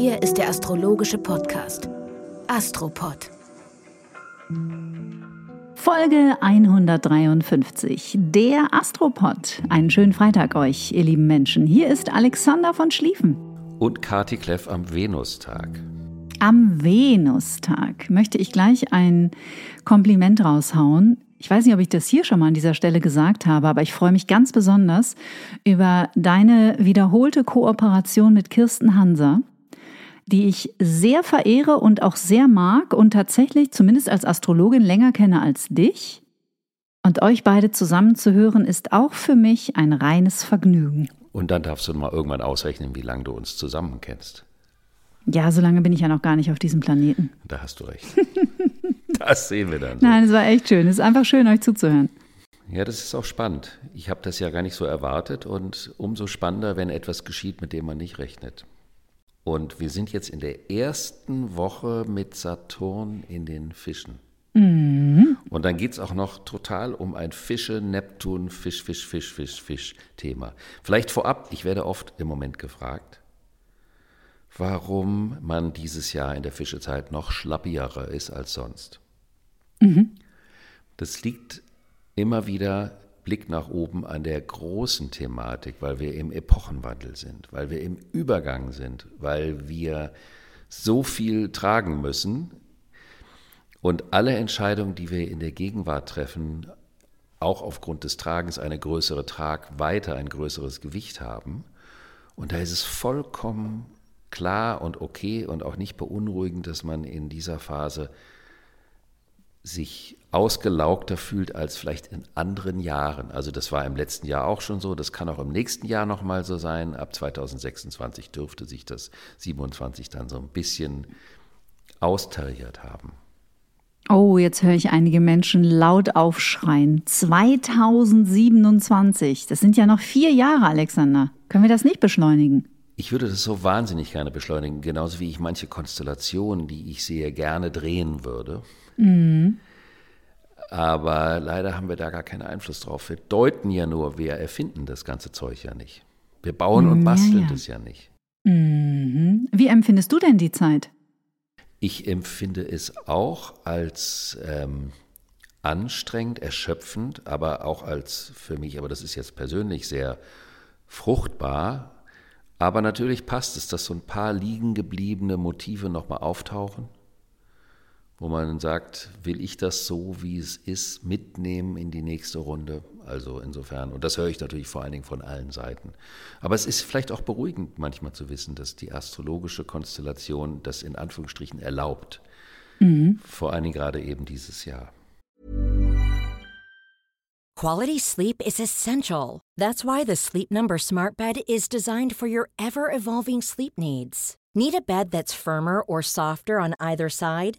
Hier ist der astrologische Podcast Astropod. Folge 153, der Astropod. Einen schönen Freitag euch, ihr lieben Menschen. Hier ist Alexander von Schlieffen. Und Kati Kleff am Venustag. Am Venustag möchte ich gleich ein Kompliment raushauen. Ich weiß nicht, ob ich das hier schon mal an dieser Stelle gesagt habe, aber ich freue mich ganz besonders über deine wiederholte Kooperation mit Kirsten Hanser, die ich sehr verehre und auch sehr mag und tatsächlich zumindest als Astrologin länger kenne als dich. Und euch beide zusammen zu hören, ist auch für mich ein reines Vergnügen. Und dann darfst du mal irgendwann ausrechnen, wie lange du uns zusammen kennst. Ja, so lange bin ich ja noch gar nicht auf diesem Planeten. Da hast du recht. Das sehen wir dann. So. Nein, es war echt schön. Es ist einfach schön, euch zuzuhören. Ja, das ist auch spannend. Ich habe das ja gar nicht so erwartet und umso spannender, wenn etwas geschieht, mit dem man nicht rechnet. Und wir sind jetzt in der ersten Woche mit Saturn in den Fischen. Mhm. Und dann geht es auch noch total um ein Fische, Neptun, Fisch, Fisch, Fisch, Fisch, Fisch Thema. Vielleicht vorab, ich werde oft im Moment gefragt, warum man dieses Jahr in der Fischezeit noch schlappierer ist als sonst. Mhm. Das liegt immer wieder Blick nach oben an der großen Thematik, weil wir im Epochenwandel sind, weil wir im Übergang sind, weil wir so viel tragen müssen und alle Entscheidungen, die wir in der Gegenwart treffen, auch aufgrund des Tragens eine größere Tragweite, ein größeres Gewicht haben. Und da ist es vollkommen klar und okay und auch nicht beunruhigend, dass man in dieser Phase sich ausgelaugter fühlt als vielleicht in anderen Jahren. Also das war im letzten Jahr auch schon so, das kann auch im nächsten Jahr nochmal so sein. Ab 2026 dürfte sich das 27 dann so ein bisschen austariert haben. Oh, jetzt höre ich einige Menschen laut aufschreien. 2027, das sind ja noch vier Jahre, Alexander. Können wir das nicht beschleunigen? Ich würde das so wahnsinnig gerne beschleunigen, genauso wie ich manche Konstellationen, die ich sehe, gerne drehen würde. Mhm. Aber leider haben wir da gar keinen Einfluss drauf. Wir deuten ja nur, wir erfinden das ganze Zeug ja nicht. Wir bauen und basteln ja, ja. das ja nicht. Mhm. Wie empfindest du denn die Zeit? Ich empfinde es auch als ähm, anstrengend, erschöpfend, aber auch als für mich, aber das ist jetzt persönlich sehr fruchtbar. Aber natürlich passt es, dass so ein paar liegen gebliebene Motive nochmal auftauchen wo man sagt, will ich das so, wie es ist, mitnehmen in die nächste Runde? Also insofern, und das höre ich natürlich vor allen Dingen von allen Seiten. Aber es ist vielleicht auch beruhigend manchmal zu wissen, dass die astrologische Konstellation das in Anführungsstrichen erlaubt. Mhm. Vor allen Dingen gerade eben dieses Jahr. Quality sleep is essential. That's why the Sleep Number Smart Bed is designed for your ever evolving sleep needs. Need a bed that's firmer or softer on either side?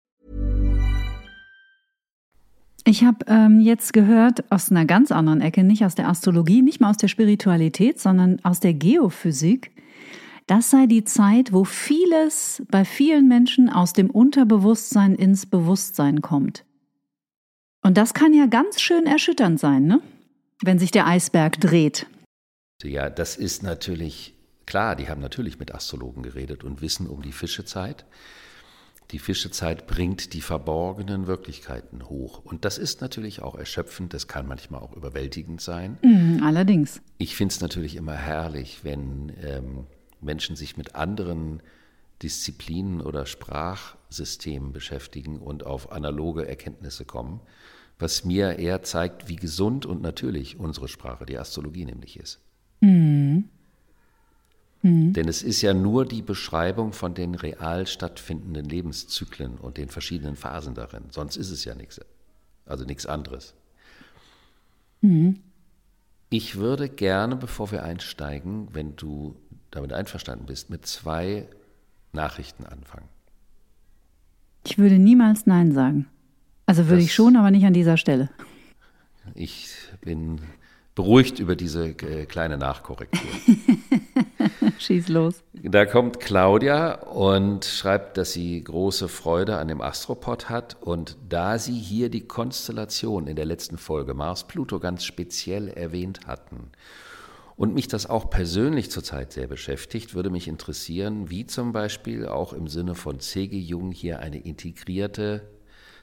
Ich habe ähm, jetzt gehört aus einer ganz anderen Ecke, nicht aus der Astrologie, nicht mal aus der Spiritualität, sondern aus der Geophysik. Das sei die Zeit, wo vieles bei vielen Menschen aus dem Unterbewusstsein ins Bewusstsein kommt. Und das kann ja ganz schön erschütternd sein, ne? wenn sich der Eisberg dreht. Ja, das ist natürlich klar, die haben natürlich mit Astrologen geredet und wissen um die Fischezeit. Die Fischezeit bringt die verborgenen Wirklichkeiten hoch. Und das ist natürlich auch erschöpfend, das kann manchmal auch überwältigend sein. Mm, allerdings. Ich finde es natürlich immer herrlich, wenn ähm, Menschen sich mit anderen Disziplinen oder Sprachsystemen beschäftigen und auf analoge Erkenntnisse kommen, was mir eher zeigt, wie gesund und natürlich unsere Sprache, die Astrologie nämlich ist. Mm. Mhm. Denn es ist ja nur die Beschreibung von den real stattfindenden Lebenszyklen und den verschiedenen Phasen darin. Sonst ist es ja nichts. Also nichts anderes. Mhm. Ich würde gerne, bevor wir einsteigen, wenn du damit einverstanden bist, mit zwei Nachrichten anfangen. Ich würde niemals Nein sagen. Also würde Das- ich schon, aber nicht an dieser Stelle. Ich bin beruhigt über diese äh, kleine Nachkorrektur. Schieß los. Da kommt Claudia und schreibt, dass sie große Freude an dem Astropod hat. Und da sie hier die Konstellation in der letzten Folge Mars-Pluto ganz speziell erwähnt hatten und mich das auch persönlich zurzeit sehr beschäftigt, würde mich interessieren, wie zum Beispiel auch im Sinne von C.G. Jung hier eine integrierte,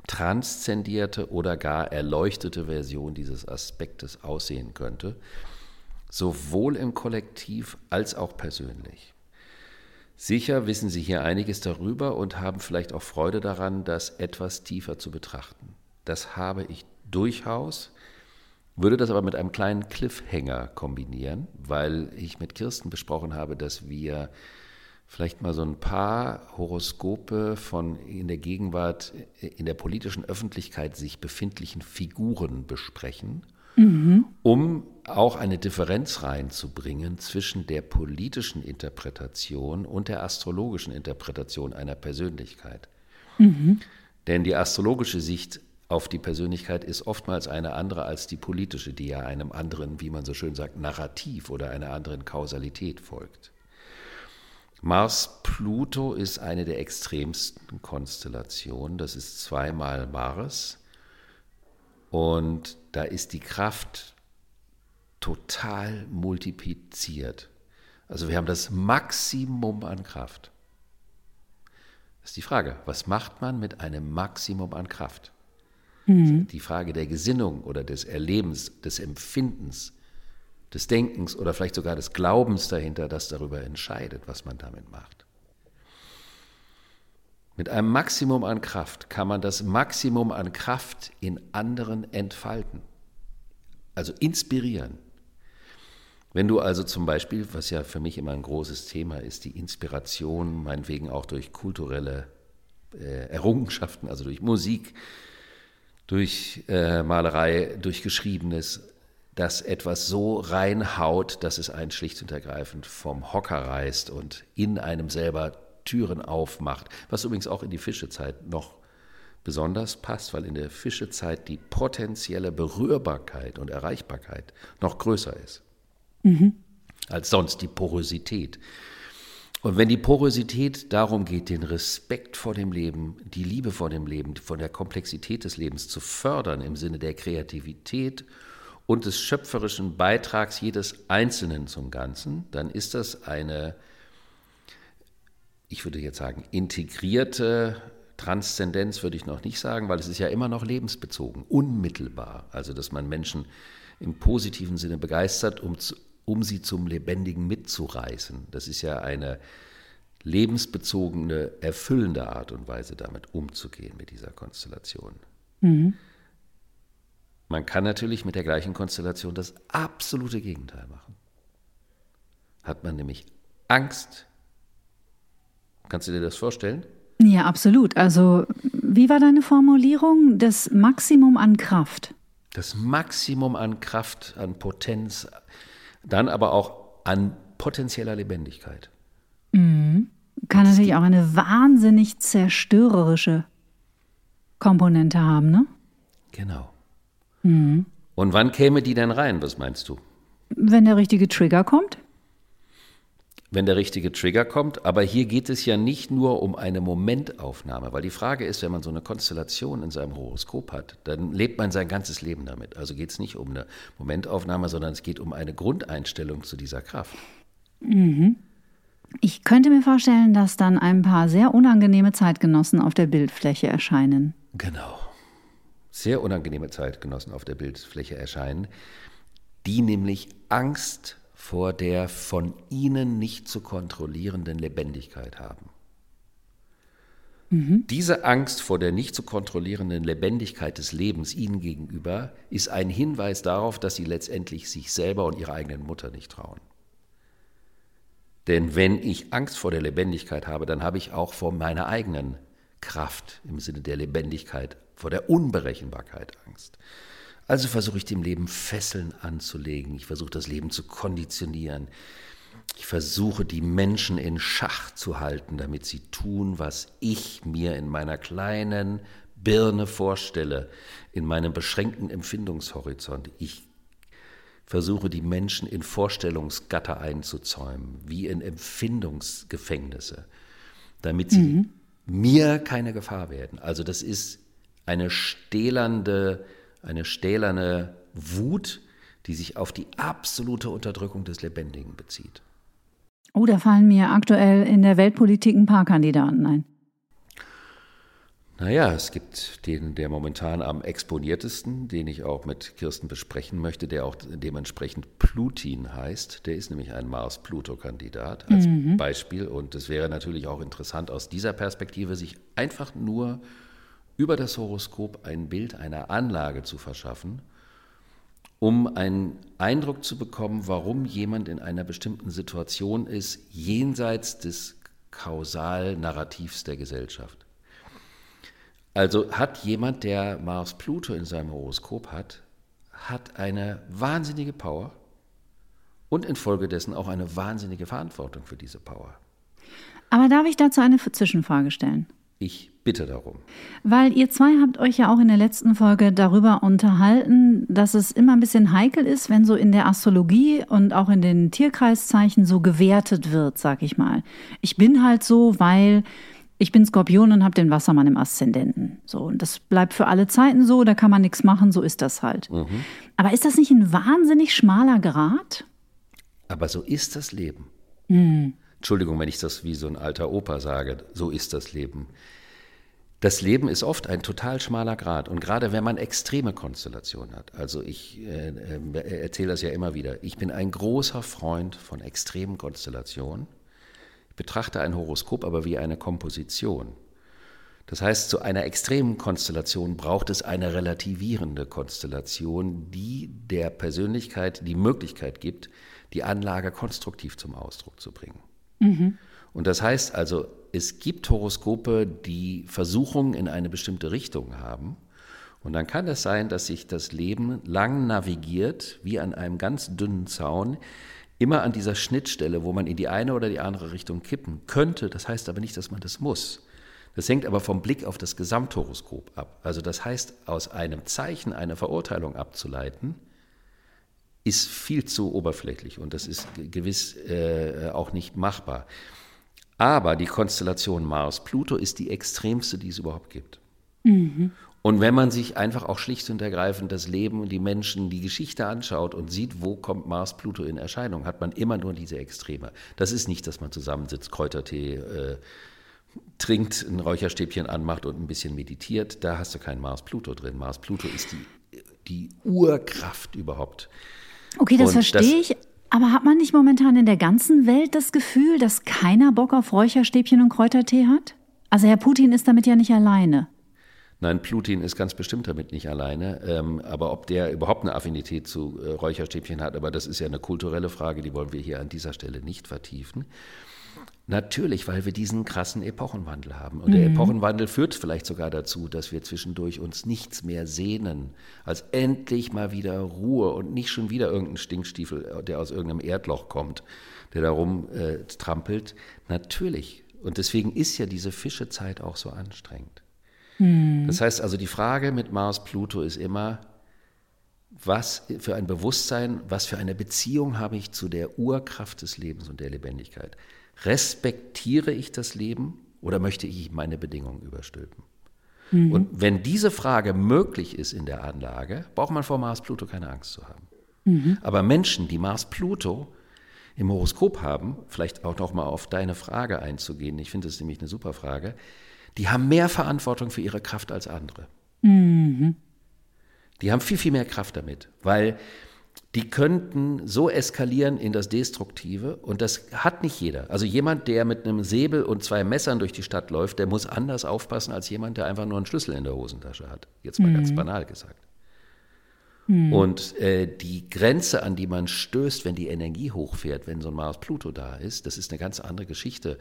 transzendierte oder gar erleuchtete Version dieses Aspektes aussehen könnte, sowohl im Kollektiv als auch persönlich. Sicher wissen Sie hier einiges darüber und haben vielleicht auch Freude daran, das etwas tiefer zu betrachten. Das habe ich durchaus, würde das aber mit einem kleinen Cliffhanger kombinieren, weil ich mit Kirsten besprochen habe, dass wir vielleicht mal so ein paar Horoskope von in der Gegenwart in der politischen Öffentlichkeit sich befindlichen Figuren besprechen, um auch eine Differenz reinzubringen zwischen der politischen Interpretation und der astrologischen Interpretation einer Persönlichkeit. Denn die astrologische Sicht auf die Persönlichkeit ist oftmals eine andere als die politische, die ja einem anderen, wie man so schön sagt, Narrativ oder einer anderen Kausalität folgt. Mars-Pluto ist eine der extremsten Konstellationen. Das ist zweimal Mars. Und da ist die Kraft total multipliziert. Also wir haben das Maximum an Kraft. Das ist die Frage, was macht man mit einem Maximum an Kraft? Die Frage der Gesinnung oder des Erlebens, des Empfindens, des Denkens oder vielleicht sogar des Glaubens dahinter, das darüber entscheidet, was man damit macht. Mit einem Maximum an Kraft kann man das Maximum an Kraft in anderen entfalten, also inspirieren. Wenn du also zum Beispiel, was ja für mich immer ein großes Thema ist, die Inspiration, meinetwegen auch durch kulturelle äh, Errungenschaften, also durch Musik, durch äh, Malerei, durch Geschriebenes, dass etwas so reinhaut, dass es einen schlicht und ergreifend vom Hocker reißt und in einem selber Türen aufmacht, was übrigens auch in die Fischezeit noch besonders passt, weil in der Fischezeit die potenzielle Berührbarkeit und Erreichbarkeit noch größer ist als sonst die Porosität. Und wenn die Porosität darum geht, den Respekt vor dem Leben, die Liebe vor dem Leben, von der Komplexität des Lebens zu fördern im Sinne der Kreativität und des schöpferischen Beitrags jedes Einzelnen zum Ganzen, dann ist das eine, ich würde jetzt sagen, integrierte Transzendenz würde ich noch nicht sagen, weil es ist ja immer noch lebensbezogen, unmittelbar. Also dass man Menschen im positiven Sinne begeistert, um, um sie zum Lebendigen mitzureißen. Das ist ja eine lebensbezogene, erfüllende Art und Weise, damit umzugehen mit dieser Konstellation. Man kann natürlich mit der gleichen Konstellation das absolute Gegenteil machen. Hat man nämlich Angst. Kannst du dir das vorstellen? Ja, absolut. Also, wie war deine Formulierung? Das Maximum an Kraft. Das Maximum an Kraft, an Potenz, dann aber auch an potenzieller Lebendigkeit. Kann natürlich auch eine wahnsinnig zerstörerische Komponente haben, ne? Genau. Und wann käme die denn rein, was meinst du? Wenn der richtige Trigger kommt. Wenn der richtige Trigger kommt, aber hier geht es ja nicht nur um eine Momentaufnahme, weil die Frage ist, wenn man so eine Konstellation in seinem Horoskop hat, dann lebt man sein ganzes Leben damit. Also geht es nicht um eine Momentaufnahme, sondern es geht um eine Grundeinstellung zu dieser Kraft. Ich könnte mir vorstellen, dass dann ein paar sehr unangenehme Zeitgenossen auf der Bildfläche erscheinen. Genau. Sehr unangenehme Zeitgenossen auf der Bildfläche erscheinen, die nämlich Angst vor der von ihnen nicht zu kontrollierenden Lebendigkeit haben. Diese Angst vor der nicht zu kontrollierenden Lebendigkeit des Lebens ihnen gegenüber ist ein Hinweis darauf, dass sie letztendlich sich selber und ihrer eigenen Mutter nicht trauen. Denn wenn ich Angst vor der Lebendigkeit habe, dann habe ich auch vor meiner eigenen Kraft im Sinne der Lebendigkeit, vor der Unberechenbarkeit Angst. Also versuche ich dem Leben Fesseln anzulegen, ich versuche das Leben zu konditionieren, Ich versuche die Menschen in Schach zu halten, damit sie tun, was ich mir in meiner kleinen Birne vorstelle, in meinem beschränkten Empfindungshorizont. Ich versuche die Menschen in Vorstellungsgatter einzuzäumen, wie in Empfindungsgefängnisse, damit sie mhm. mir keine Gefahr werden. Also das ist eine stählernde, eine stählerne Wut, die sich auf die absolute Unterdrückung des Lebendigen bezieht. Oh, da fallen mir aktuell in der Weltpolitik ein paar Kandidaten ein. Naja, es gibt den, der momentan am exponiertesten, den ich auch mit Kirsten besprechen möchte, der auch dementsprechend Plutin heißt. Der ist nämlich ein Mars-Pluto-Kandidat als mhm. Beispiel. Und es wäre natürlich auch interessant, aus dieser Perspektive sich einfach nur über das Horoskop ein Bild einer Anlage zu verschaffen, um einen Eindruck zu bekommen, warum jemand in einer bestimmten Situation ist, jenseits des Kausalnarrativs der Gesellschaft. Also hat jemand, der Mars-Pluto in seinem Horoskop hat, hat eine wahnsinnige Power und infolgedessen auch eine wahnsinnige Verantwortung für diese Power. Aber darf ich dazu eine Zwischenfrage stellen? Ich bitte darum. Weil ihr zwei habt euch ja auch in der letzten Folge darüber unterhalten, dass es immer ein bisschen heikel ist, wenn so in der Astrologie und auch in den Tierkreiszeichen so gewertet wird, sag ich mal. Ich bin halt so, weil ich bin Skorpion und habe den Wassermann im Aszendenten. So, und das bleibt für alle Zeiten so, da kann man nichts machen, so ist das halt. Mhm. Aber ist das nicht ein wahnsinnig schmaler Grad? Aber so ist das Leben. Mhm. Entschuldigung, wenn ich das wie so ein alter Opa sage, so ist das Leben. Das Leben ist oft ein total schmaler Grad und gerade wenn man extreme Konstellationen hat. Also ich äh, äh, erzähle das ja immer wieder. Ich bin ein großer Freund von extremen Konstellationen betrachte ein Horoskop aber wie eine Komposition. Das heißt, zu einer extremen Konstellation braucht es eine relativierende Konstellation, die der Persönlichkeit die Möglichkeit gibt, die Anlage konstruktiv zum Ausdruck zu bringen. Mhm. Und das heißt also, es gibt Horoskope, die Versuchungen in eine bestimmte Richtung haben. Und dann kann es sein, dass sich das Leben lang navigiert, wie an einem ganz dünnen Zaun, immer an dieser Schnittstelle, wo man in die eine oder die andere Richtung kippen könnte. Das heißt aber nicht, dass man das muss. Das hängt aber vom Blick auf das Gesamthoroskop ab. Also das heißt, aus einem Zeichen eine Verurteilung abzuleiten, ist viel zu oberflächlich und das ist gewiss äh, auch nicht machbar. Aber die Konstellation Mars-Pluto ist die extremste, die es überhaupt gibt. Mhm. Und wenn man sich einfach auch schlicht und ergreifend das Leben und die Menschen, die Geschichte anschaut und sieht, wo kommt Mars Pluto in Erscheinung, hat man immer nur diese Extreme. Das ist nicht, dass man zusammensitzt, Kräutertee äh, trinkt, ein Räucherstäbchen anmacht und ein bisschen meditiert. Da hast du kein Mars Pluto drin. Mars Pluto ist die, die Urkraft überhaupt. Okay, das und verstehe ich. Aber hat man nicht momentan in der ganzen Welt das Gefühl, dass keiner Bock auf Räucherstäbchen und Kräutertee hat? Also Herr Putin ist damit ja nicht alleine. Nein, Plutin ist ganz bestimmt damit nicht alleine. Ähm, aber ob der überhaupt eine Affinität zu äh, Räucherstäbchen hat, aber das ist ja eine kulturelle Frage, die wollen wir hier an dieser Stelle nicht vertiefen. Natürlich, weil wir diesen krassen Epochenwandel haben. Und mhm. der Epochenwandel führt vielleicht sogar dazu, dass wir zwischendurch uns nichts mehr sehnen, als endlich mal wieder Ruhe und nicht schon wieder irgendein Stinkstiefel, der aus irgendeinem Erdloch kommt, der da rumtrampelt. Äh, Natürlich. Und deswegen ist ja diese Fischezeit auch so anstrengend. Hm. Das heißt also, die Frage mit Mars Pluto ist immer, was für ein Bewusstsein, was für eine Beziehung habe ich zu der Urkraft des Lebens und der Lebendigkeit? Respektiere ich das Leben oder möchte ich meine Bedingungen überstülpen? Mhm. Und wenn diese Frage möglich ist in der Anlage, braucht man vor Mars-Pluto keine Angst zu haben. Mhm. Aber Menschen, die Mars-Pluto im Horoskop haben, vielleicht auch noch mal auf deine Frage einzugehen, ich finde das nämlich eine super Frage, die haben mehr Verantwortung für ihre Kraft als andere. Mhm. Die haben viel, viel mehr Kraft damit, weil die könnten so eskalieren in das Destruktive und das hat nicht jeder. Also jemand, der mit einem Säbel und zwei Messern durch die Stadt läuft, der muss anders aufpassen als jemand, der einfach nur einen Schlüssel in der Hosentasche hat. Jetzt mal mhm. ganz banal gesagt. Mhm. Und äh, die Grenze, an die man stößt, wenn die Energie hochfährt, wenn so ein Mars-Pluto da ist, das ist eine ganz andere Geschichte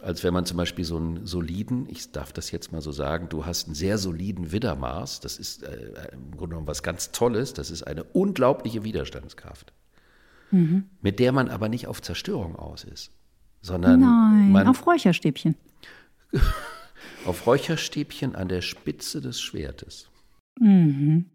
als wenn man zum Beispiel so einen soliden, ich darf das jetzt mal so sagen, du hast einen sehr soliden Widdermaß, das ist äh, im Grunde genommen was ganz Tolles, das ist eine unglaubliche Widerstandskraft. mhm. mit der man aber nicht auf Zerstörung aus ist, sondern Nein, man, auf Räucherstäbchen. auf Räucherstäbchen an der Spitze des Schwertes. Mhm.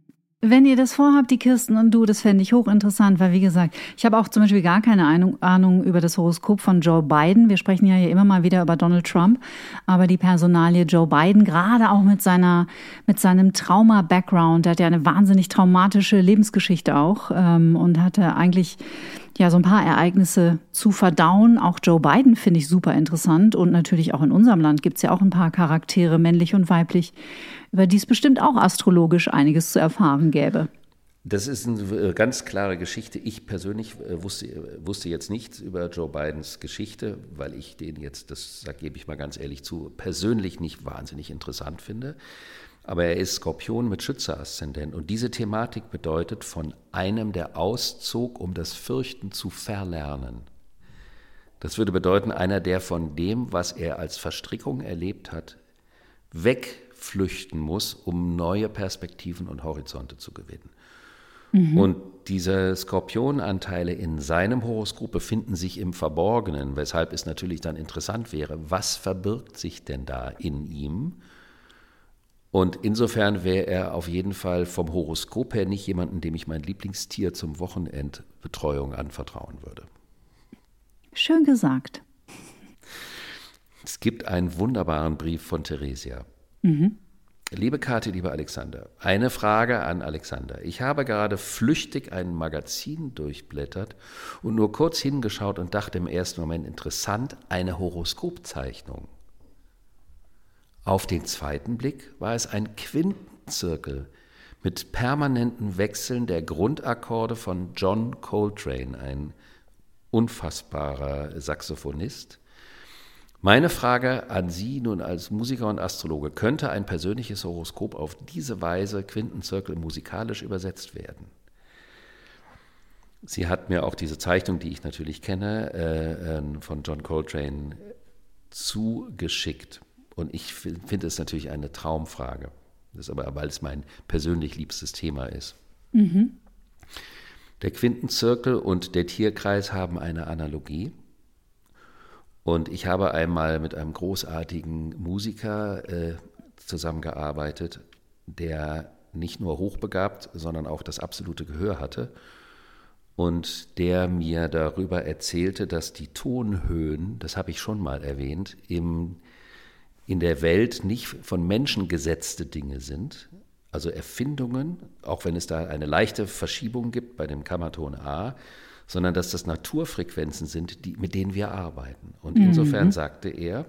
Wenn ihr das vorhabt, die Kirsten und du, das fände ich hochinteressant, weil wie gesagt, ich habe auch zum Beispiel gar keine Ahnung, über das Horoskop von Joe Biden. Wir sprechen ja hier immer mal wieder über Donald Trump, aber die Personalie Joe Biden, gerade auch mit seiner, mit seinem Trauma-Background, der hat ja eine wahnsinnig traumatische Lebensgeschichte auch ähm, und hatte eigentlich ja, so ein paar Ereignisse zu verdauen. Auch Joe Biden finde ich super interessant. Und natürlich auch in unserem Land gibt es ja auch ein paar Charaktere, männlich und weiblich, über die es bestimmt auch astrologisch einiges zu erfahren gäbe. Das ist eine äh, ganz klare Geschichte. Ich persönlich äh, wusste, äh, wusste jetzt nichts über Joe Bidens Geschichte, weil ich den jetzt, das gebe ich mal ganz ehrlich zu, persönlich nicht wahnsinnig interessant finde. Aber er ist Skorpion mit Schütze-Aszendent. Und diese Thematik bedeutet von einem, der auszog, um das Fürchten zu verlernen. Das würde bedeuten, einer, der von dem, was er als Verstrickung erlebt hat, wegflüchten muss, um neue Perspektiven und Horizonte zu gewinnen. Mhm. Und diese Skorpionanteile in seinem Horoskop befinden sich im Verborgenen, weshalb es natürlich dann interessant wäre, was verbirgt sich denn da in ihm? Und insofern wäre er auf jeden Fall vom Horoskop her nicht jemanden, dem ich mein Lieblingstier zum Wochenendbetreuung anvertrauen würde. Schön gesagt. Es gibt einen wunderbaren Brief von Theresia. Mhm. Liebe Kathi, lieber Alexander, eine Frage an Alexander. Ich habe gerade flüchtig ein Magazin durchblättert und nur kurz hingeschaut und dachte im ersten Moment interessant, eine Horoskopzeichnung. Auf den zweiten Blick war es ein Quintenzirkel mit permanenten Wechseln der Grundakkorde von John Coltrane, ein unfassbarer Saxophonist. Meine Frage an Sie nun als Musiker und Astrologe, könnte ein persönliches Horoskop auf diese Weise Quintenzirkel musikalisch übersetzt werden? Sie hat mir auch diese Zeichnung, die ich natürlich kenne, äh, äh von John Coltrane zugeschickt. Und ich finde es natürlich eine Traumfrage. Das ist aber, weil es mein persönlich liebstes Thema ist. Mhm. Der Quintenzirkel und der Tierkreis haben eine Analogie. Und ich habe einmal mit einem großartigen Musiker äh, zusammengearbeitet, der nicht nur hochbegabt, sondern auch das absolute Gehör hatte. Und der mir darüber erzählte, dass die Tonhöhen, das habe ich schon mal erwähnt, im in der Welt nicht von Menschen gesetzte Dinge sind, also Erfindungen, auch wenn es da eine leichte Verschiebung gibt bei dem Kammerton A, sondern dass das Naturfrequenzen sind, die, mit denen wir arbeiten. Und mhm. insofern sagte er,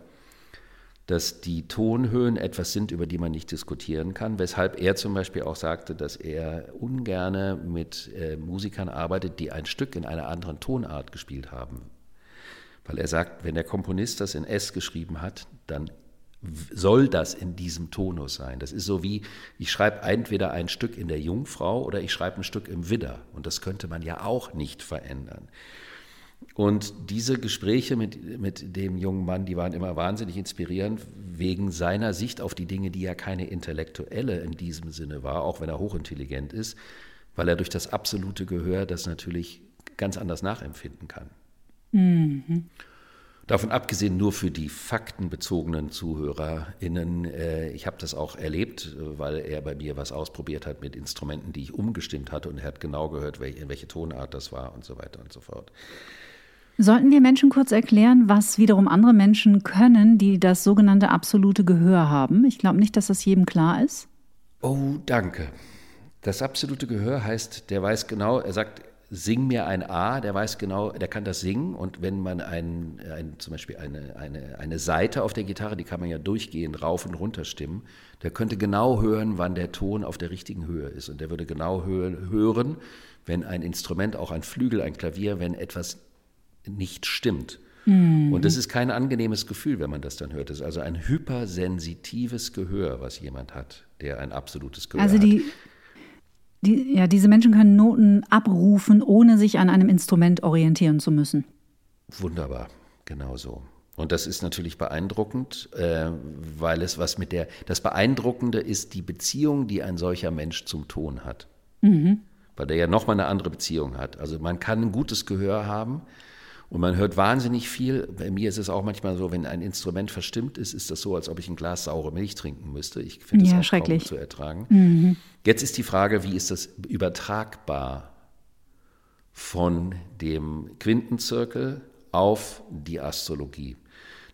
dass die Tonhöhen etwas sind, über die man nicht diskutieren kann, weshalb er zum Beispiel auch sagte, dass er ungerne mit äh, Musikern arbeitet, die ein Stück in einer anderen Tonart gespielt haben. Weil er sagt, wenn der Komponist das in S geschrieben hat, dann soll das in diesem Tonus sein. Das ist so wie, ich schreibe entweder ein Stück in der Jungfrau oder ich schreibe ein Stück im Widder. Und das könnte man ja auch nicht verändern. Und diese Gespräche mit, mit dem jungen Mann, die waren immer wahnsinnig inspirierend, wegen seiner Sicht auf die Dinge, die ja keine intellektuelle in diesem Sinne war, auch wenn er hochintelligent ist, weil er durch das absolute Gehör das natürlich ganz anders nachempfinden kann. Mhm. Davon abgesehen nur für die faktenbezogenen ZuhörerInnen. Äh, ich habe das auch erlebt, weil er bei mir was ausprobiert hat mit Instrumenten, die ich umgestimmt hatte und er hat genau gehört, in welche Tonart das war und so weiter und so fort. Sollten wir Menschen kurz erklären, was wiederum andere Menschen können, die das sogenannte absolute Gehör haben? Ich glaube nicht, dass das jedem klar ist. Oh, danke. Das absolute Gehör heißt, der weiß genau, er sagt, sing mir ein A, der weiß genau, der kann das singen. Und wenn man ein, ein, zum Beispiel eine, eine, eine Seite auf der Gitarre, die kann man ja durchgehend rauf und runter stimmen, der könnte genau hören, wann der Ton auf der richtigen Höhe ist. Und der würde genau hören, wenn ein Instrument, auch ein Flügel, ein Klavier, wenn etwas nicht stimmt. Mhm. Und das ist kein angenehmes Gefühl, wenn man das dann hört. Das ist also ein hypersensitives Gehör, was jemand hat, der ein absolutes Gehör also die, hat. Die, ja, diese Menschen können Noten abrufen, ohne sich an einem Instrument orientieren zu müssen. Wunderbar, genau so. Und das ist natürlich beeindruckend, äh, weil es was mit der, das Beeindruckende ist die Beziehung, die ein solcher Mensch zum Ton hat. Mhm. weil der ja nochmal eine andere Beziehung hat. Also man kann ein gutes Gehör haben und man hört wahnsinnig viel. Bei mir ist es auch manchmal so, wenn ein Instrument verstimmt ist, ist das so, als ob ich ein Glas saure Milch trinken müsste. Ich finde Ja, das auch schrecklich. kaum zu ertragen. Jetzt ist die Frage, wie ist das übertragbar von dem Quintenzirkel auf die Astrologie?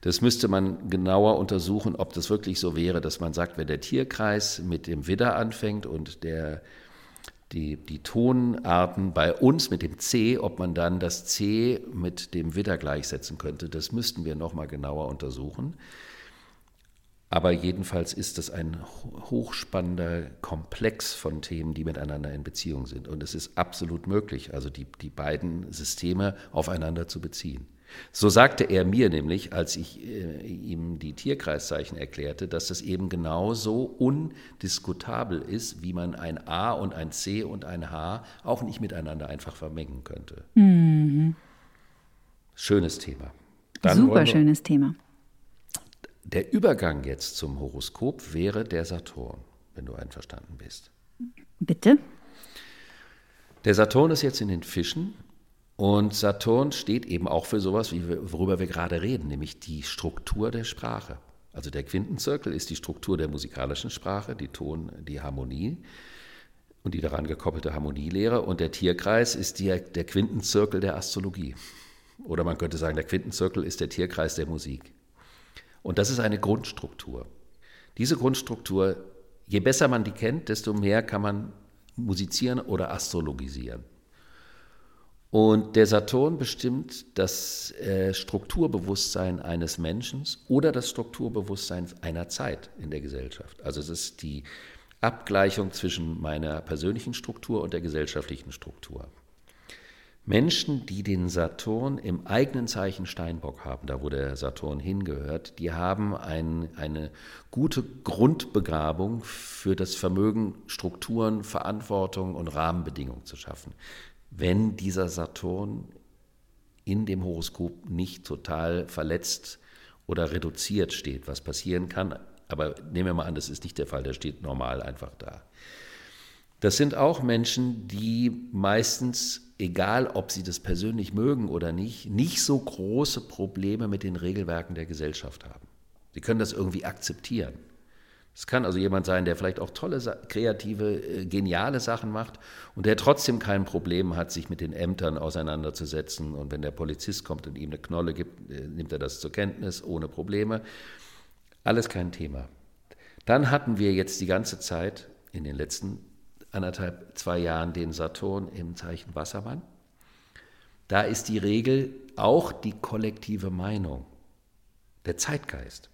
Das müsste man genauer untersuchen, ob das wirklich so wäre, dass man sagt, wenn der Tierkreis mit dem Widder anfängt und der die, die Tonarten bei uns mit dem C, ob man dann das C mit dem Widder gleichsetzen könnte, das müssten wir nochmal genauer untersuchen. Aber jedenfalls ist es ein ho- hochspannender Komplex von Themen, die miteinander in Beziehung sind. Und es ist absolut möglich, also die, die beiden Systeme aufeinander zu beziehen. So sagte er mir nämlich, als ich äh, ihm die Tierkreiszeichen erklärte, dass das eben genauso undiskutabel ist, wie man ein A und ein C und ein H auch nicht miteinander einfach vermengen könnte. Schönes Thema. Dann Super schönes Thema. Der Übergang jetzt zum Horoskop wäre der Saturn, wenn du einverstanden bist. Bitte? Der Saturn ist jetzt in den Fischen und Saturn steht eben auch für sowas, wie wir, worüber wir gerade reden, nämlich die Struktur der Sprache. Also der Quintenzirkel ist die Struktur der musikalischen Sprache, die Ton, die Harmonie und die daran gekoppelte Harmonielehre und der Tierkreis ist die, der Quintenzirkel der Astrologie. Oder man könnte sagen, der Quintenzirkel ist der Tierkreis der Musik. Und das ist eine Grundstruktur. Diese Grundstruktur, je besser man die kennt, desto mehr kann man musizieren oder astrologisieren. Und der Saturn bestimmt das äh, Strukturbewusstsein eines Menschen oder das Strukturbewusstsein einer Zeit in der Gesellschaft. Also es ist die Abgleichung zwischen meiner persönlichen Struktur und der gesellschaftlichen Struktur. Menschen, die den Saturn im eigenen Zeichen Steinbock haben, da wo der Saturn hingehört, die haben ein, eine gute Grundbegabung für das Vermögen, Strukturen, Verantwortung und Rahmenbedingungen zu schaffen. Wenn dieser Saturn in dem Horoskop nicht total verletzt oder reduziert steht, was passieren kann, aber nehmen wir mal an, das ist nicht der Fall, der steht normal einfach da. Das sind auch Menschen, die meistens, egal ob sie das persönlich mögen oder nicht, nicht so große Probleme mit den Regelwerken der Gesellschaft haben. Sie können das irgendwie akzeptieren. Es kann also jemand sein, der vielleicht auch tolle, kreative, äh, geniale Sachen macht und der trotzdem kein Problem hat, sich mit den Ämtern auseinanderzusetzen. Und wenn der Polizist kommt und ihm eine Knolle gibt, äh, nimmt er das zur Kenntnis ohne Probleme. Alles kein Thema. Dann hatten wir jetzt die ganze Zeit in den letzten anderthalb, zwei Jahren den Saturn im Zeichen Wassermann. Da ist die Regel auch die kollektive Meinung, der Zeitgeist.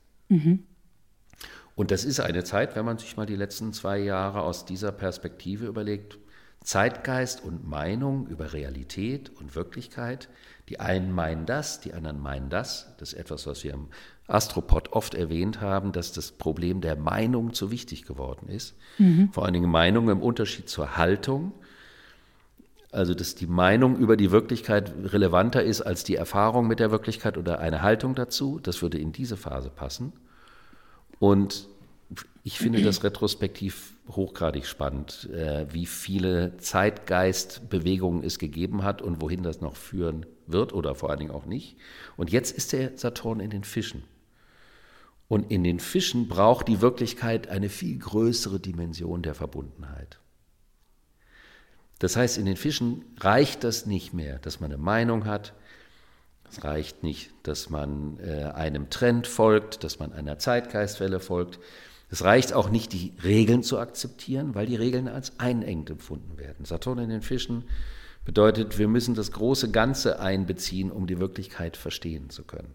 Und das ist eine Zeit, wenn man sich mal die letzten zwei Jahre aus dieser Perspektive überlegt, Zeitgeist und Meinung über Realität und Wirklichkeit. Die einen meinen das, die anderen meinen das. Das ist etwas, was wir im Astropod oft erwähnt haben, dass das Problem der Meinung zu wichtig geworden ist. Vor allen Dingen Meinung im Unterschied zur Haltung. Also, dass die Meinung über die Wirklichkeit relevanter ist als die Erfahrung mit der Wirklichkeit oder eine Haltung dazu. Das würde in diese Phase passen. Und ich finde das retrospektiv hochgradig spannend, äh, wie viele Zeitgeistbewegungen es gegeben hat und wohin das noch führen wird oder vor allen Dingen auch nicht. Und jetzt ist der Saturn in den Fischen. Und in den Fischen braucht die Wirklichkeit eine viel größere Dimension der Verbundenheit. Das heißt, in den Fischen reicht das nicht mehr, dass man eine Meinung hat, es reicht nicht, dass man äh, einem Trend folgt, dass man einer Zeitgeistwelle folgt. Es reicht auch nicht, die Regeln zu akzeptieren, weil die Regeln als einengt empfunden werden. Saturn in den Fischen bedeutet, wir müssen das große Ganze einbeziehen, um die Wirklichkeit verstehen zu können.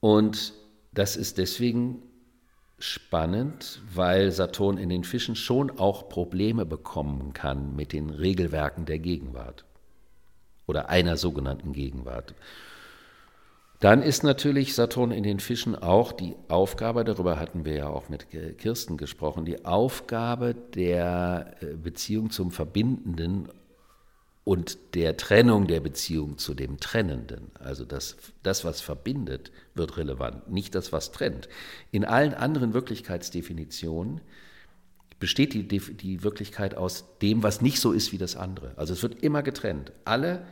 Und das ist deswegen spannend, weil Saturn in den Fischen schon auch Probleme bekommen kann mit den Regelwerken der Gegenwart oder einer sogenannten Gegenwart. Dann ist natürlich Saturn in den Fischen auch die Aufgabe, darüber hatten wir ja auch mit Kirsten gesprochen, die Aufgabe der äh, Beziehung zum Verbindenden und der Trennung der Beziehung zu dem Trennenden. Also das, das, was verbindet, wird relevant, nicht das, was trennt. In allen anderen Wirklichkeitsdefinitionen besteht die, die Wirklichkeit aus dem, was nicht so ist wie das andere. Also es wird immer getrennt. Alle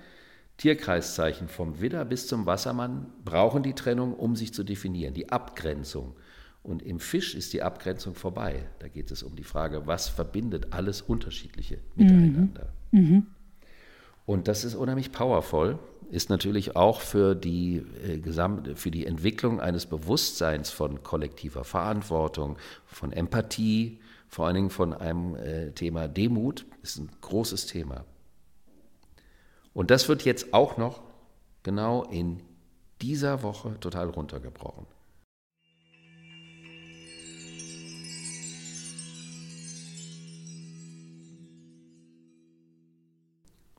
Tierkreiszeichen vom Widder bis zum Wassermann brauchen die Trennung, um sich zu definieren, die Abgrenzung. Und im Fisch ist die Abgrenzung vorbei. Da geht es um die Frage, was verbindet alles Unterschiedliche miteinander. Mhm. Mhm. Und das ist unheimlich powerful, ist natürlich auch für die, äh, für die Entwicklung eines Bewusstseins von kollektiver Verantwortung, von Empathie, vor allen Dingen von einem äh, Thema Demut, ist ein großes Thema. Und das wird jetzt auch noch genau in dieser Woche total runtergebrochen.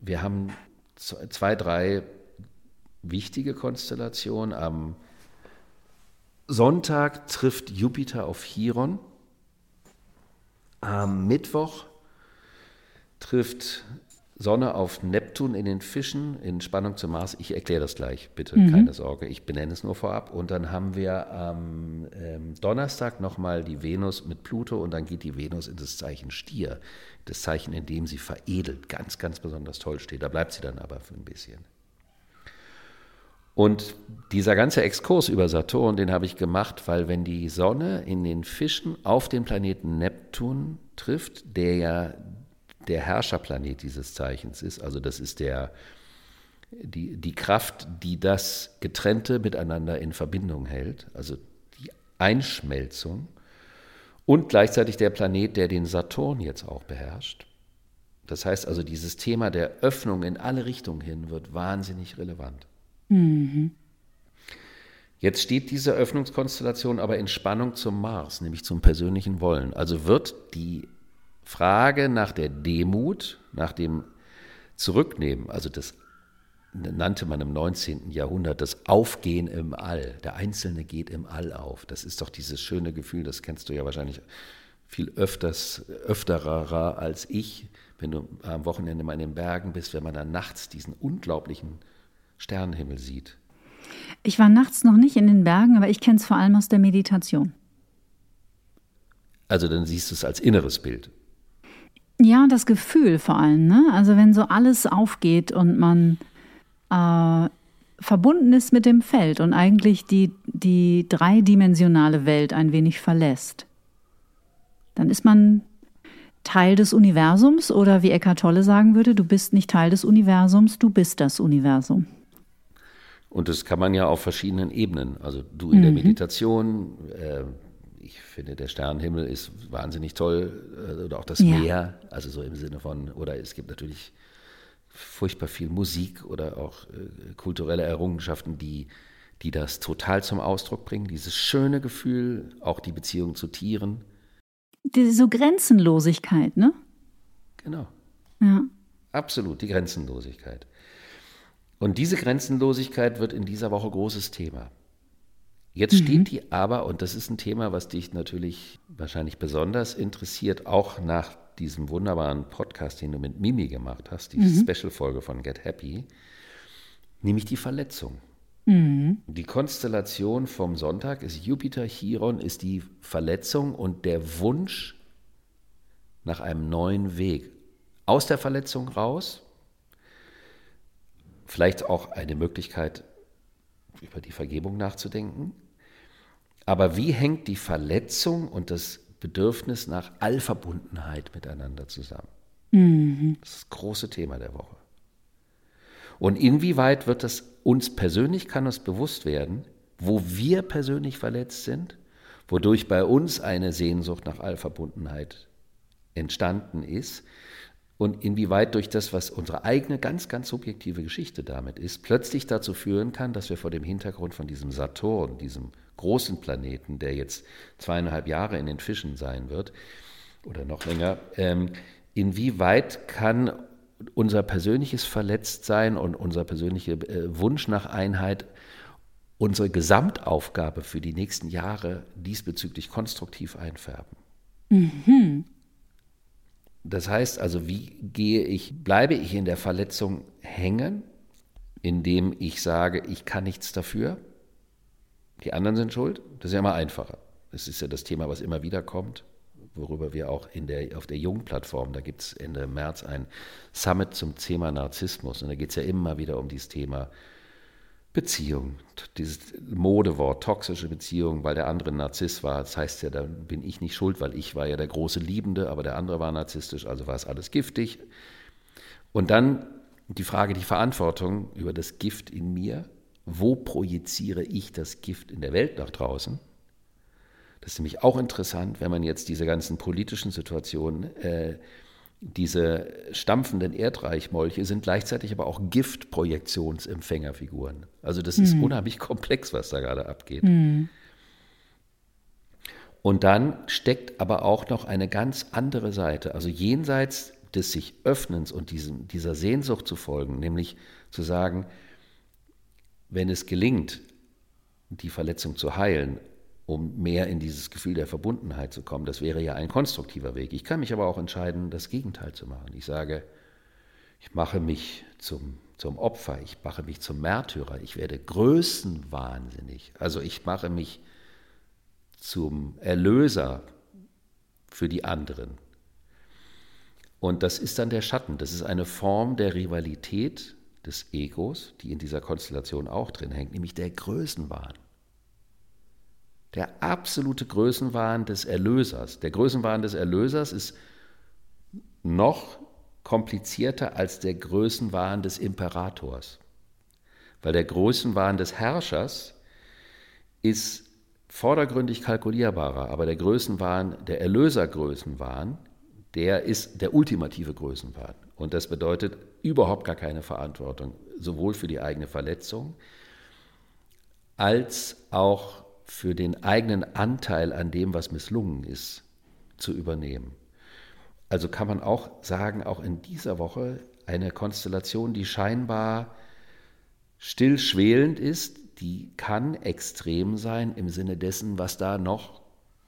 Wir haben zwei, drei wichtige Konstellationen. Am Sonntag trifft Jupiter auf Chiron. Am Mittwoch trifft Sonne auf Neptun in den Fischen in Spannung zum Mars. Ich erkläre das gleich, bitte, mhm. keine Sorge. Ich benenne es nur vorab. Und dann haben wir am ähm, Donnerstag nochmal die Venus mit Pluto und dann geht die Venus in das Zeichen Stier. Das Zeichen, in dem sie veredelt, ganz, ganz besonders toll steht. Da bleibt sie dann aber für ein bisschen. Und dieser ganze Exkurs über Saturn, den habe ich gemacht, weil wenn die Sonne in den Fischen auf den Planeten Neptun trifft, der ja der Herrscherplanet dieses Zeichens ist. Also das ist der, die, die Kraft, die das Getrennte miteinander in Verbindung hält, also die Einschmelzung und gleichzeitig der Planet, der den Saturn jetzt auch beherrscht. Das heißt also, dieses Thema der Öffnung in alle Richtungen hin wird wahnsinnig relevant. Mhm. Jetzt steht diese Öffnungskonstellation aber in Spannung zum Mars, nämlich zum persönlichen Wollen. Also wird die Frage nach der Demut, nach dem Zurücknehmen, also das nannte man im 19. Jahrhundert das Aufgehen im All. Der Einzelne geht im All auf. Das ist doch dieses schöne Gefühl, das kennst du ja wahrscheinlich viel öfters, öfterer als ich, wenn du am Wochenende mal in den Bergen bist, wenn man dann nachts diesen unglaublichen Sternenhimmel sieht. Ich war nachts noch nicht in den Bergen, aber ich kenne es vor allem aus der Meditation. Also dann siehst du es als inneres Bild. Ja, das Gefühl vor allem. Ne? Also wenn so alles aufgeht und man äh, verbunden ist mit dem Feld und eigentlich die, die dreidimensionale Welt ein wenig verlässt, dann ist man Teil des Universums oder wie Eckhart Tolle sagen würde, du bist nicht Teil des Universums, du bist das Universum. Und das kann man ja auf verschiedenen Ebenen. Also du in mhm. der Meditation, äh, ich finde, der Sternenhimmel ist wahnsinnig toll äh, oder auch das ja. Meer, also so im Sinne von, oder es gibt natürlich furchtbar viel Musik oder auch äh, kulturelle Errungenschaften, die, die das total zum Ausdruck bringen. Dieses schöne Gefühl, auch die Beziehung zu Tieren. Diese so Grenzenlosigkeit, ne? Genau. Ja. Absolut, die Grenzenlosigkeit. Und diese Grenzenlosigkeit wird in dieser Woche großes Thema. Jetzt mhm. steht die aber, und das ist ein Thema, was dich natürlich wahrscheinlich besonders interessiert, auch nach diesem wunderbaren Podcast, den du mit Mimi gemacht hast, die mhm. Special-Folge von Get Happy, nämlich die Verletzung. Mhm. Die Konstellation vom Sonntag ist Jupiter, Chiron, ist die Verletzung und der Wunsch nach einem neuen Weg. Aus der Verletzung raus, vielleicht auch eine Möglichkeit, über die Vergebung nachzudenken, aber wie hängt die Verletzung und das Bedürfnis nach Allverbundenheit miteinander zusammen? Mhm. Das ist das große Thema der Woche. Und inwieweit wird das uns persönlich, kann uns bewusst werden, wo wir persönlich verletzt sind, wodurch bei uns eine Sehnsucht nach Allverbundenheit entstanden ist und inwieweit durch das, was unsere eigene ganz, ganz subjektive Geschichte damit ist, plötzlich dazu führen kann, dass wir vor dem Hintergrund von diesem Saturn, diesem großen Planeten, der jetzt zweieinhalb Jahre in den Fischen sein wird oder noch länger, ähm, inwieweit kann unser persönliches Verletztsein und unser persönlicher äh, Wunsch nach Einheit unsere Gesamtaufgabe für die nächsten Jahre diesbezüglich konstruktiv einfärben. Mhm. Das heißt also, wie gehe ich, bleibe ich in der Verletzung hängen, indem ich sage, ich kann nichts dafür, die anderen sind schuld, das ist ja immer einfacher. Das ist ja das Thema, was immer wieder kommt. worüber wir auch in der, auf der Jung-Plattform, da gibt es Ende März ein Summit zum Thema Narzissmus. Und da geht es ja immer wieder um dieses Thema Beziehung, dieses Modewort, toxische Beziehung, weil der andere Narzisst war. Das heißt ja, da bin ich nicht schuld, weil ich war ja der große Liebende, aber der andere war narzisstisch, also war es alles giftig. Und dann die Frage, die Verantwortung über das Gift in mir. Wo projiziere ich das Gift in der Welt nach draußen? Das ist nämlich auch interessant, wenn man jetzt diese ganzen politischen Situationen, äh, diese stampfenden Erdreichmolche sind gleichzeitig aber auch Giftprojektionsempfängerfiguren. Also das ist mhm. unheimlich komplex, was da gerade abgeht. Mhm. Und dann steckt aber auch noch eine ganz andere Seite, also jenseits des sich Öffnens und diesem, dieser Sehnsucht zu folgen, nämlich zu sagen, wenn es gelingt, die Verletzung zu heilen um mehr in dieses Gefühl der Verbundenheit zu kommen. Das wäre ja ein konstruktiver Weg. Ich kann mich aber auch entscheiden, das Gegenteil zu machen. Ich sage, ich mache mich zum, zum Opfer, ich mache mich zum Märtyrer, ich werde größenwahnsinnig. Also ich mache mich zum Erlöser für die anderen. Und das ist dann der Schatten. Das ist eine Form der Rivalität des Egos, die in dieser Konstellation auch drin hängt, nämlich der Größenwahn der absolute Größenwahn des Erlösers. Der Größenwahn des Erlösers ist noch komplizierter als der Größenwahn des Imperators. Weil der Größenwahn des Herrschers ist vordergründig kalkulierbarer, aber der Größenwahn, der Erlösergrößenwahn, der ist der ultimative Größenwahn. Und das bedeutet überhaupt gar keine Verantwortung, sowohl für die eigene Verletzung als auch für den eigenen Anteil an dem, was misslungen ist, zu übernehmen. Also kann man auch sagen, auch in dieser Woche eine Konstellation, die scheinbar stillschwelend ist, die kann extrem sein im Sinne dessen, was da noch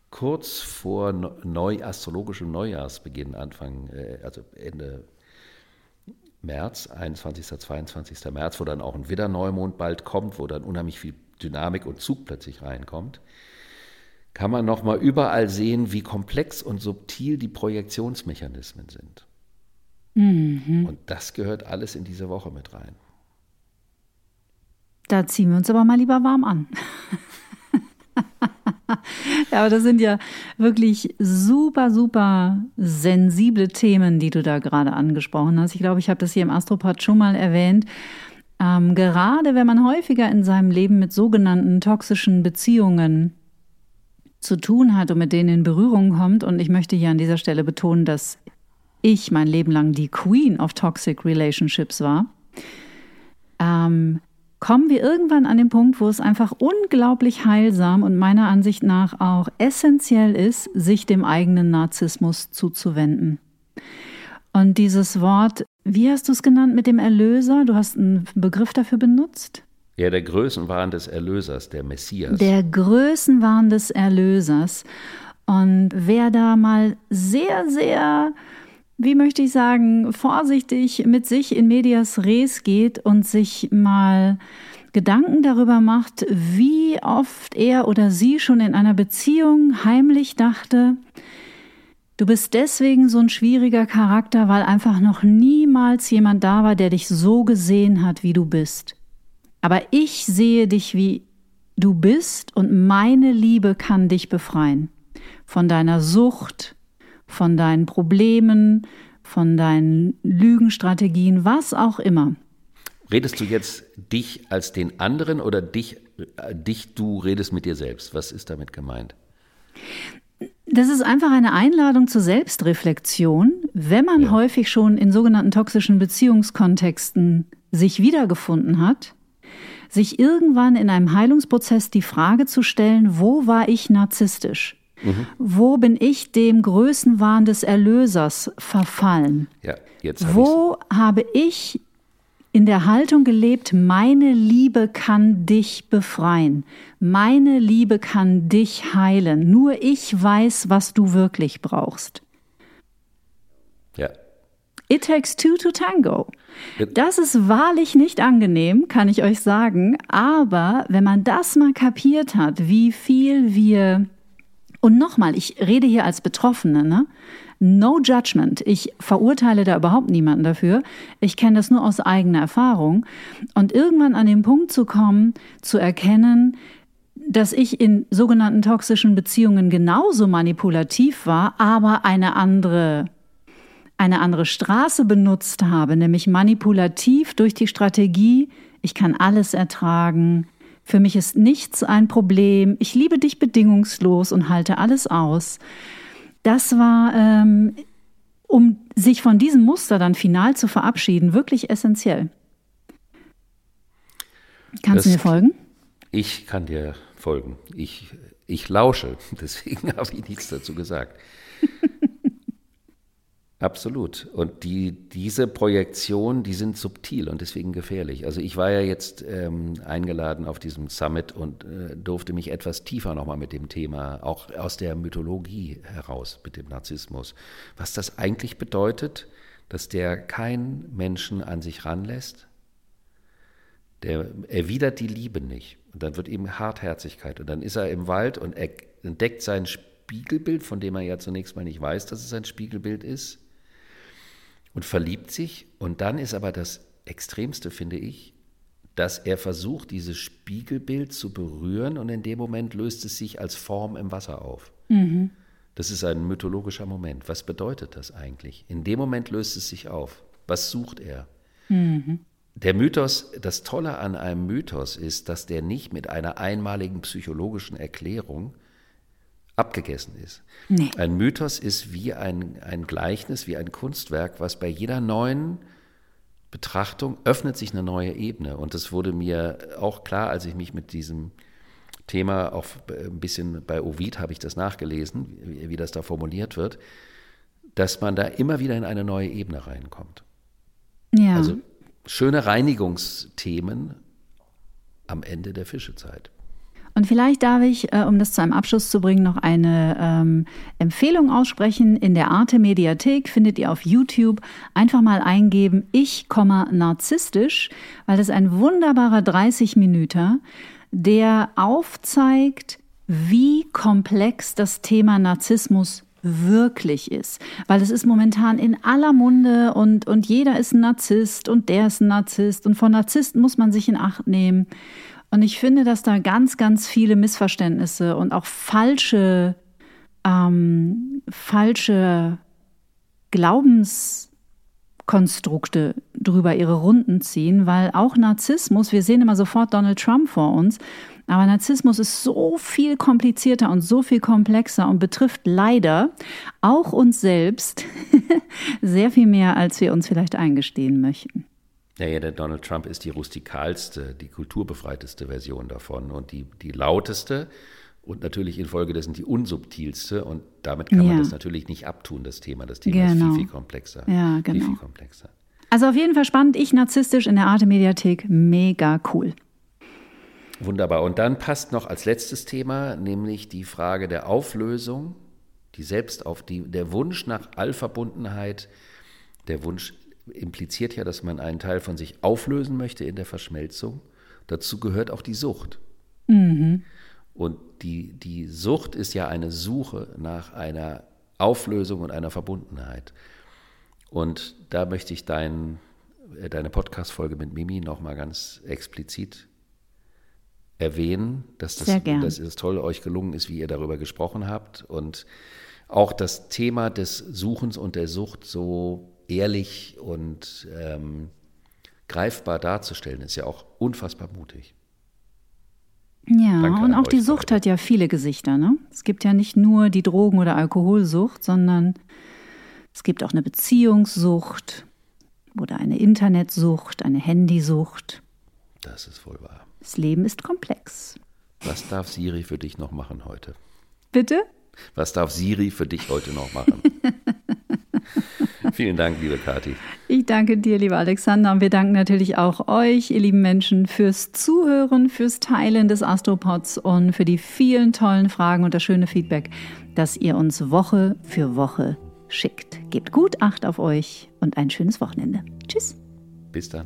kurz vor neu, astrologischem Neujahrsbeginn, Anfang, äh, also Ende März, 21. 22. März, wo dann auch ein Widderneumond bald kommt, wo dann unheimlich viel Dynamik und Zug plötzlich reinkommt, kann man nochmal überall sehen, wie komplex und subtil die Projektionsmechanismen sind. Mhm. Und das gehört alles in diese Woche mit rein. Da ziehen wir uns aber mal lieber warm an. ja, aber das sind ja wirklich super, super sensible Themen, die du da gerade angesprochen hast. Ich glaube, ich habe das hier im Astropod schon mal erwähnt. Ähm, gerade wenn man häufiger in seinem Leben mit sogenannten toxischen Beziehungen zu tun hat und mit denen in Berührung kommt, und ich möchte hier an dieser Stelle betonen, dass ich mein Leben lang die Queen of Toxic Relationships war, ähm, kommen wir irgendwann an den Punkt, wo es einfach unglaublich heilsam und meiner Ansicht nach auch essentiell ist, sich dem eigenen Narzissmus zuzuwenden. Und dieses Wort wie hast du es genannt mit dem Erlöser? Du hast einen Begriff dafür benutzt? Ja, der Größenwahn des Erlösers, der Messias. Der Größenwahn des Erlösers. Und wer da mal sehr, sehr, wie möchte ich sagen, vorsichtig mit sich in medias res geht und sich mal Gedanken darüber macht, wie oft er oder sie schon in einer Beziehung heimlich dachte, Du bist deswegen so ein schwieriger Charakter, weil einfach noch niemals jemand da war, der dich so gesehen hat, wie du bist. Aber ich sehe dich, wie du bist und meine Liebe kann dich befreien. Von deiner Sucht, von deinen Problemen, von deinen Lügenstrategien, was auch immer. Redest du jetzt dich als den anderen oder dich, äh, dich du redest mit dir selbst? Was ist damit gemeint? Das ist einfach eine Einladung zur Selbstreflexion, wenn man ja. häufig schon in sogenannten toxischen Beziehungskontexten sich wiedergefunden hat, sich irgendwann in einem Heilungsprozess die Frage zu stellen, wo war ich narzisstisch? Mhm. Wo bin ich dem Größenwahn des Erlösers verfallen? Ja, hab Wo ich's. habe ich in der Haltung gelebt, meine Liebe kann dich befreien, meine Liebe kann dich heilen, nur ich weiß, was du wirklich brauchst. Ja. It takes two to tango. Das ist wahrlich nicht angenehm, kann ich euch sagen, aber wenn man das mal kapiert hat, wie viel wir Und nochmal, ich rede hier als Betroffene, ne? No judgment. Ich verurteile da überhaupt niemanden dafür. Ich kenne das nur aus eigener Erfahrung. Und irgendwann an den Punkt zu kommen, zu erkennen, dass ich in sogenannten toxischen Beziehungen genauso manipulativ war, aber eine andere eine andere Straße benutzt habe, nämlich manipulativ durch die Strategie, ich kann alles ertragen, für mich ist nichts ein Problem, ich liebe dich bedingungslos und halte alles aus. Das war, ähm, um sich von diesem Muster dann final zu verabschieden, wirklich essentiell. Kannst das, du mir folgen? Ich kann dir folgen. Ich, ich lausche, deswegen habe ich nichts dazu gesagt. Absolut. Und die, diese Projektion, die sind subtil und deswegen gefährlich. Also ich war ja jetzt ähm, eingeladen auf diesem Summit und äh, durfte mich etwas tiefer nochmal mit dem Thema, auch aus der Mythologie heraus, mit dem Narzissmus, was das eigentlich bedeutet, dass der keinen Menschen an sich ranlässt, der erwidert die Liebe nicht. Und dann wird ihm Hartherzigkeit. Und dann ist er im Wald und entdeckt sein Spiegelbild, von dem er ja zunächst mal nicht weiß, dass es ein Spiegelbild ist und verliebt sich. Und dann ist aber das Extremste, finde ich, dass er versucht, dieses Spiegelbild zu berühren und in dem Moment löst es sich als Form im Wasser auf. Mhm. Das ist ein mythologischer Moment. Was bedeutet das eigentlich? In dem Moment löst es sich auf. Was sucht er? Mhm. Der Mythos, das Tolle an einem Mythos ist, dass der nicht mit einer einmaligen psychologischen Erklärung abgegessen ist. Nee. Ein Mythos ist wie ein, ein Gleichnis, wie ein Kunstwerk, was bei jeder neuen Betrachtung öffnet sich eine neue Ebene. Und das wurde mir auch klar, als ich mich mit diesem Thema auch ein bisschen bei Ovid habe ich das nachgelesen, wie, wie das da formuliert wird, dass man da immer wieder in eine neue Ebene reinkommt. Ja. Also schöne Reinigungsthemen am Ende der Fischezeit. Und vielleicht darf ich, äh, um das zu einem Abschluss zu bringen, noch eine ähm, Empfehlung aussprechen. In der Arte Mediathek findet ihr auf YouTube einfach mal eingeben, ich, narzisstisch, weil das ein wunderbarer 30 Minuten, der aufzeigt, wie komplex das Thema Narzissmus wirklich ist. Weil es ist momentan in aller Munde und, und jeder ist ein Narzisst und der ist ein Narzisst und von Narzissten muss man sich in Acht nehmen. Und ich finde, dass da ganz, ganz viele Missverständnisse und auch falsche, ähm, falsche Glaubenskonstrukte drüber ihre Runden ziehen, weil auch Narzissmus, wir sehen immer sofort Donald Trump vor uns, aber Narzissmus ist so viel komplizierter und so viel komplexer und betrifft leider auch uns selbst sehr viel mehr, als wir uns vielleicht eingestehen möchten. Ja, ja, der Donald Trump ist die rustikalste, die kulturbefreiteste Version davon und die, die lauteste und natürlich infolgedessen die unsubtilste. Und damit kann ja. man das natürlich nicht abtun, das Thema. Das Thema genau. ist viel, genau. viel komplexer. Ja, genau. Viel, viel komplexer. Also auf jeden Fall spannend. Ich narzisstisch in der Arte Mediathek. Mega cool. Wunderbar. Und dann passt noch als letztes Thema, nämlich die Frage der Auflösung, die Selbstauf, die, der Wunsch nach Allverbundenheit, der Wunsch impliziert ja, dass man einen Teil von sich auflösen möchte in der Verschmelzung. Dazu gehört auch die Sucht. Mhm. Und die, die Sucht ist ja eine Suche nach einer Auflösung und einer Verbundenheit. Und da möchte ich dein, äh, deine Podcast-Folge mit Mimi nochmal ganz explizit erwähnen, dass das, dass es toll euch gelungen ist, wie ihr darüber gesprochen habt und auch das Thema des Suchens und der Sucht so ehrlich und ähm, greifbar darzustellen, ist ja auch unfassbar mutig. Ja, Danke und auch die Sucht hat ja viele Gesichter. Ne? Es gibt ja nicht nur die Drogen- oder Alkoholsucht, sondern es gibt auch eine Beziehungssucht oder eine Internetsucht, eine Handysucht. Das ist wohl wahr. Das Leben ist komplex. Was darf Siri für dich noch machen heute? Bitte? Was darf Siri für dich heute noch machen? Vielen Dank, liebe Kathi. Ich danke dir, lieber Alexander. Und wir danken natürlich auch euch, ihr lieben Menschen, fürs Zuhören, fürs Teilen des Astropods und für die vielen tollen Fragen und das schöne Feedback, das ihr uns Woche für Woche schickt. Gebt gut Acht auf euch und ein schönes Wochenende. Tschüss. Bis dann.